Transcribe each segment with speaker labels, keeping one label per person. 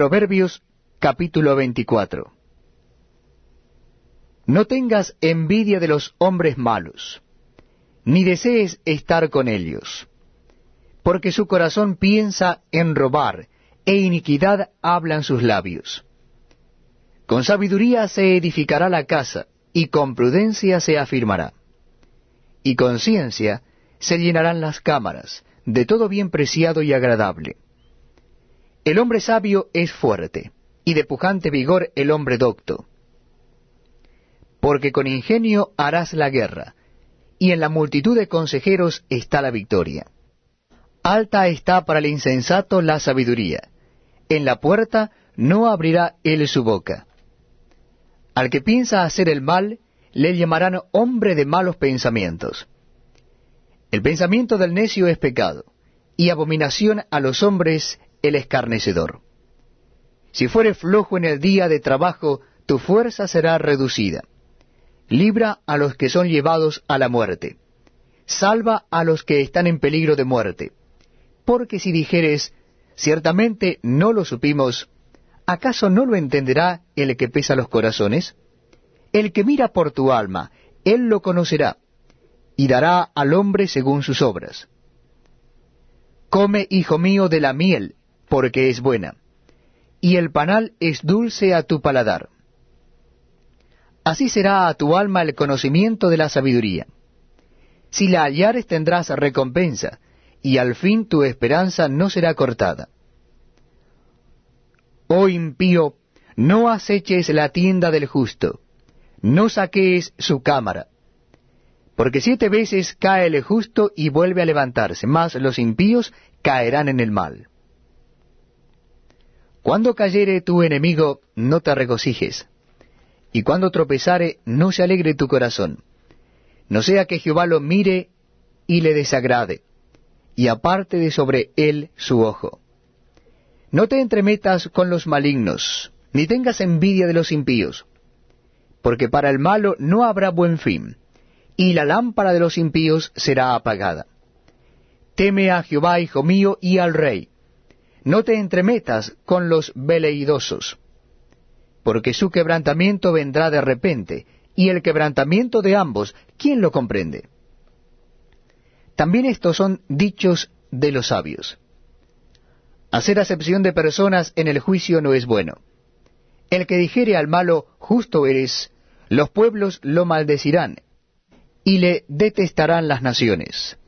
Speaker 1: Proverbios capítulo 24 No tengas envidia de los hombres malos, ni desees estar con ellos, porque su corazón piensa en robar, e iniquidad hablan sus labios. Con sabiduría se edificará la casa, y con prudencia se afirmará. Y con ciencia se llenarán las cámaras, de todo bien preciado y agradable. El hombre sabio es fuerte, y de pujante vigor el hombre docto. Porque con ingenio harás la guerra, y en la multitud de consejeros está la victoria. Alta está para el insensato la sabiduría, en la puerta no abrirá él su boca. Al que piensa hacer el mal, le llamarán hombre de malos pensamientos. El pensamiento del necio es pecado, y abominación a los hombres el escarnecedor. Si fuere flojo en el día de trabajo, tu fuerza será reducida. Libra a los que son llevados a la muerte. Salva a los que están en peligro de muerte. Porque si dijeres, ciertamente no lo supimos, ¿acaso no lo entenderá el que pesa los corazones? El que mira por tu alma, él lo conocerá y dará al hombre según sus obras. Come, hijo mío, de la miel, porque es buena, y el panal es dulce a tu paladar. Así será a tu alma el conocimiento de la sabiduría. Si la hallares tendrás recompensa, y al fin tu esperanza no será cortada. Oh impío, no aceches la tienda del justo, no saquees su cámara, porque siete veces cae el justo y vuelve a levantarse, mas los impíos caerán en el mal. Cuando cayere tu enemigo, no te regocijes, y cuando tropezare, no se alegre tu corazón. No sea que Jehová lo mire y le desagrade, y aparte de sobre él su ojo. No te entremetas con los malignos, ni tengas envidia de los impíos, porque para el malo no habrá buen fin y la lámpara de los impíos será apagada. Teme a Jehová, hijo mío, y al rey. No te entremetas con los veleidosos, porque su quebrantamiento vendrá de repente, y el quebrantamiento de ambos, ¿quién lo comprende? También estos son dichos de los sabios. Hacer acepción de personas en el juicio no es bueno. El que dijere al malo, justo eres, los pueblos lo maldecirán, y le detestarán las naciones.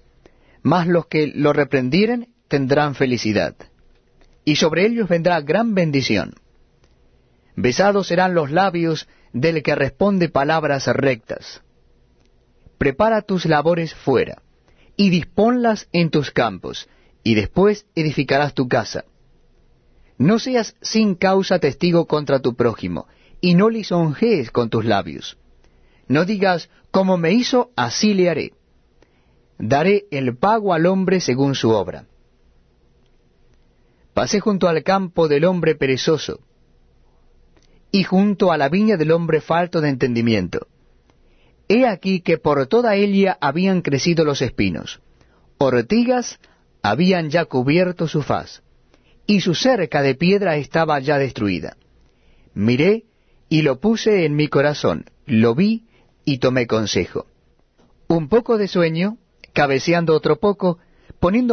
Speaker 1: Mas los que lo reprendieren tendrán felicidad, y sobre ellos vendrá gran bendición. Besados serán los labios del que responde palabras rectas. Prepara tus labores fuera, y disponlas en tus campos, y después edificarás tu casa. No seas sin causa testigo contra tu prójimo, y no lisonjees con tus labios no digas, como me hizo, así le haré. Daré el pago al hombre según su obra. Pasé junto al campo del hombre perezoso, y junto a la viña del hombre falto de entendimiento. He aquí que por toda ella habían crecido los espinos, ortigas habían ya cubierto su faz, y su cerca de piedra estaba ya destruida. Miré y lo puse en mi corazón, lo vi y tomé consejo. Un poco de sueño, cabeceando otro poco, poniendo